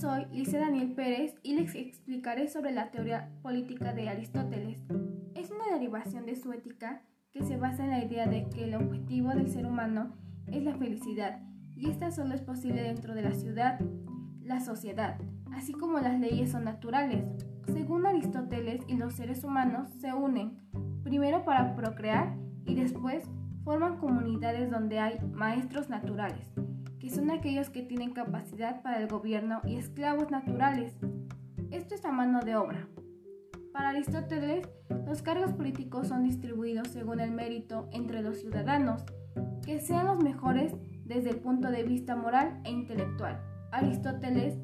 soy Lice Daniel Pérez y les explicaré sobre la teoría política de Aristóteles. Es una derivación de su ética que se basa en la idea de que el objetivo del ser humano es la felicidad y esta solo es posible dentro de la ciudad, la sociedad, así como las leyes son naturales. Según Aristóteles y los seres humanos se unen, primero para procrear y después forman comunidades donde hay maestros naturales, son aquellos que tienen capacidad para el gobierno y esclavos naturales. Esto es a mano de obra. Para Aristóteles, los cargos políticos son distribuidos según el mérito entre los ciudadanos, que sean los mejores desde el punto de vista moral e intelectual. Aristóteles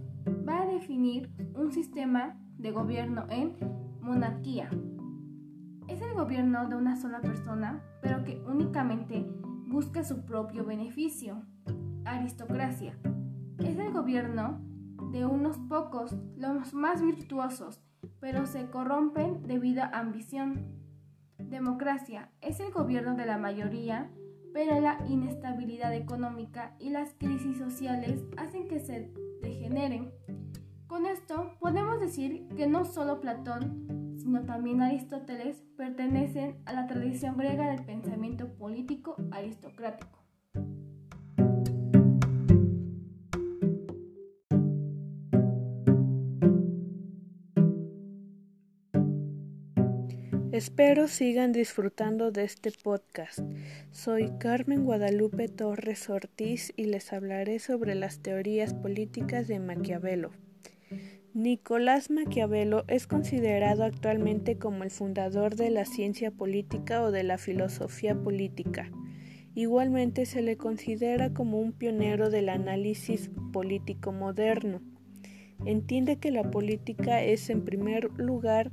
va a definir un sistema de gobierno en monarquía. Es el gobierno de una sola persona, pero que únicamente busca su propio beneficio. Aristocracia. Es el gobierno de unos pocos, los más virtuosos, pero se corrompen debido a ambición. Democracia. Es el gobierno de la mayoría, pero la inestabilidad económica y las crisis sociales hacen que se degeneren. Con esto podemos decir que no solo Platón, sino también Aristóteles pertenecen a la tradición griega del pensamiento político aristocrático. Espero sigan disfrutando de este podcast. Soy Carmen Guadalupe Torres Ortiz y les hablaré sobre las teorías políticas de Maquiavelo. Nicolás Maquiavelo es considerado actualmente como el fundador de la ciencia política o de la filosofía política. Igualmente se le considera como un pionero del análisis político moderno. Entiende que la política es en primer lugar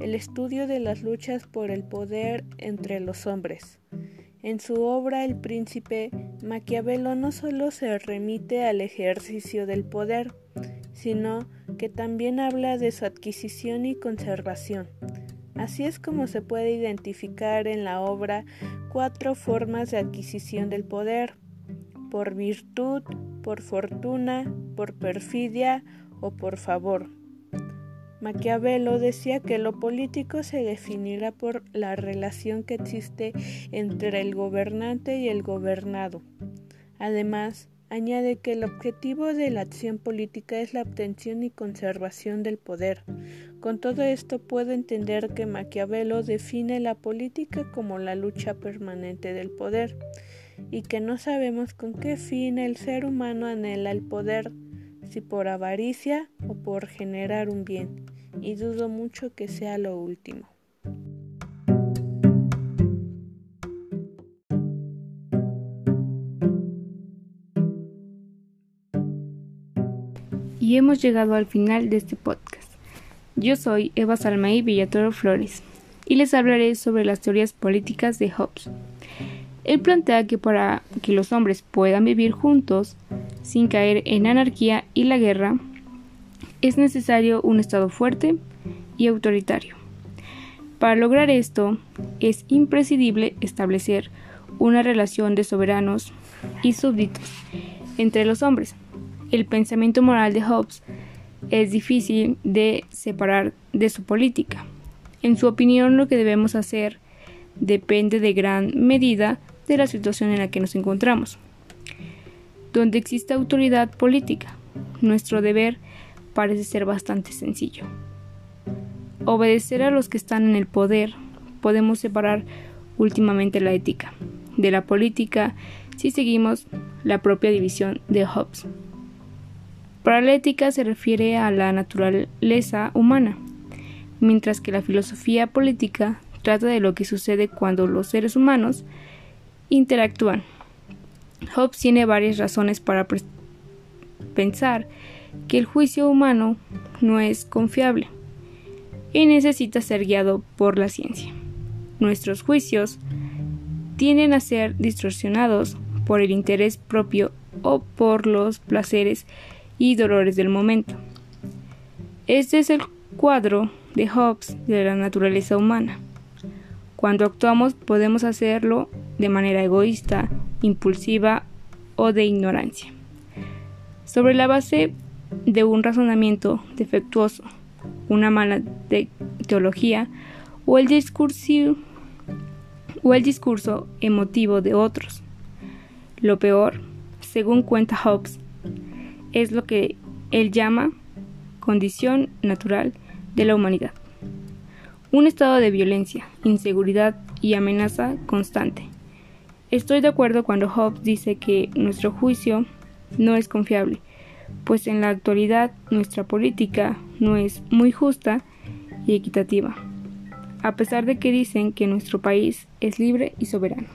el estudio de las luchas por el poder entre los hombres. En su obra El Príncipe, Maquiavelo no solo se remite al ejercicio del poder, sino que también habla de su adquisición y conservación. Así es como se puede identificar en la obra cuatro formas de adquisición del poder, por virtud, por fortuna, por perfidia o por favor. Maquiavelo decía que lo político se definirá por la relación que existe entre el gobernante y el gobernado. Además, añade que el objetivo de la acción política es la obtención y conservación del poder. Con todo esto puedo entender que Maquiavelo define la política como la lucha permanente del poder y que no sabemos con qué fin el ser humano anhela el poder si por avaricia o por generar un bien, y dudo mucho que sea lo último. Y hemos llegado al final de este podcast. Yo soy Eva Salmaí Villatoro Flores y les hablaré sobre las teorías políticas de Hobbes. Él plantea que para que los hombres puedan vivir juntos, sin caer en anarquía y la guerra, es necesario un Estado fuerte y autoritario. Para lograr esto, es imprescindible establecer una relación de soberanos y súbditos entre los hombres. El pensamiento moral de Hobbes es difícil de separar de su política. En su opinión, lo que debemos hacer depende de gran medida de la situación en la que nos encontramos. Donde existe autoridad política, nuestro deber parece ser bastante sencillo. Obedecer a los que están en el poder, podemos separar últimamente la ética de la política si seguimos la propia división de Hobbes. Para la ética se refiere a la naturaleza humana, mientras que la filosofía política trata de lo que sucede cuando los seres humanos interactúan. Hobbes tiene varias razones para pensar que el juicio humano no es confiable y necesita ser guiado por la ciencia. Nuestros juicios tienden a ser distorsionados por el interés propio o por los placeres y dolores del momento. Este es el cuadro de Hobbes de la naturaleza humana. Cuando actuamos podemos hacerlo de manera egoísta, impulsiva o de ignorancia. Sobre la base de un razonamiento defectuoso, una mala teología o el, discurso, o el discurso emotivo de otros. Lo peor, según cuenta Hobbes, es lo que él llama condición natural de la humanidad. Un estado de violencia, inseguridad y amenaza constante. Estoy de acuerdo cuando Hobbes dice que nuestro juicio no es confiable, pues en la actualidad nuestra política no es muy justa y equitativa, a pesar de que dicen que nuestro país es libre y soberano.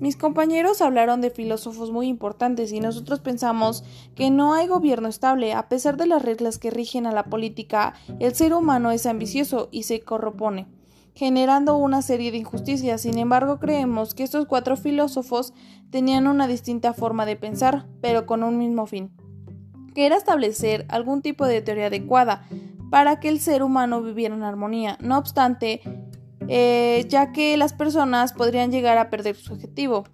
Mis compañeros hablaron de filósofos muy importantes y nosotros pensamos que no hay gobierno estable. A pesar de las reglas que rigen a la política, el ser humano es ambicioso y se corropone, generando una serie de injusticias. Sin embargo, creemos que estos cuatro filósofos tenían una distinta forma de pensar, pero con un mismo fin, que era establecer algún tipo de teoría adecuada para que el ser humano viviera en armonía. No obstante, eh, ya que las personas podrían llegar a perder su objetivo.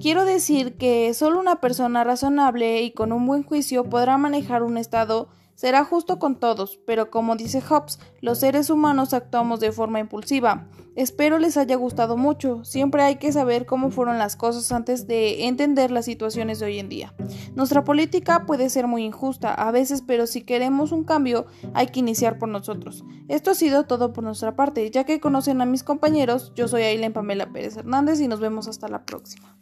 Quiero decir que solo una persona razonable y con un buen juicio podrá manejar un estado será justo con todos, pero como dice Hobbes, los seres humanos actuamos de forma impulsiva. Espero les haya gustado mucho. Siempre hay que saber cómo fueron las cosas antes de entender las situaciones de hoy en día. Nuestra política puede ser muy injusta a veces, pero si queremos un cambio hay que iniciar por nosotros. Esto ha sido todo por nuestra parte. Ya que conocen a mis compañeros, yo soy Aileen Pamela Pérez Hernández y nos vemos hasta la próxima.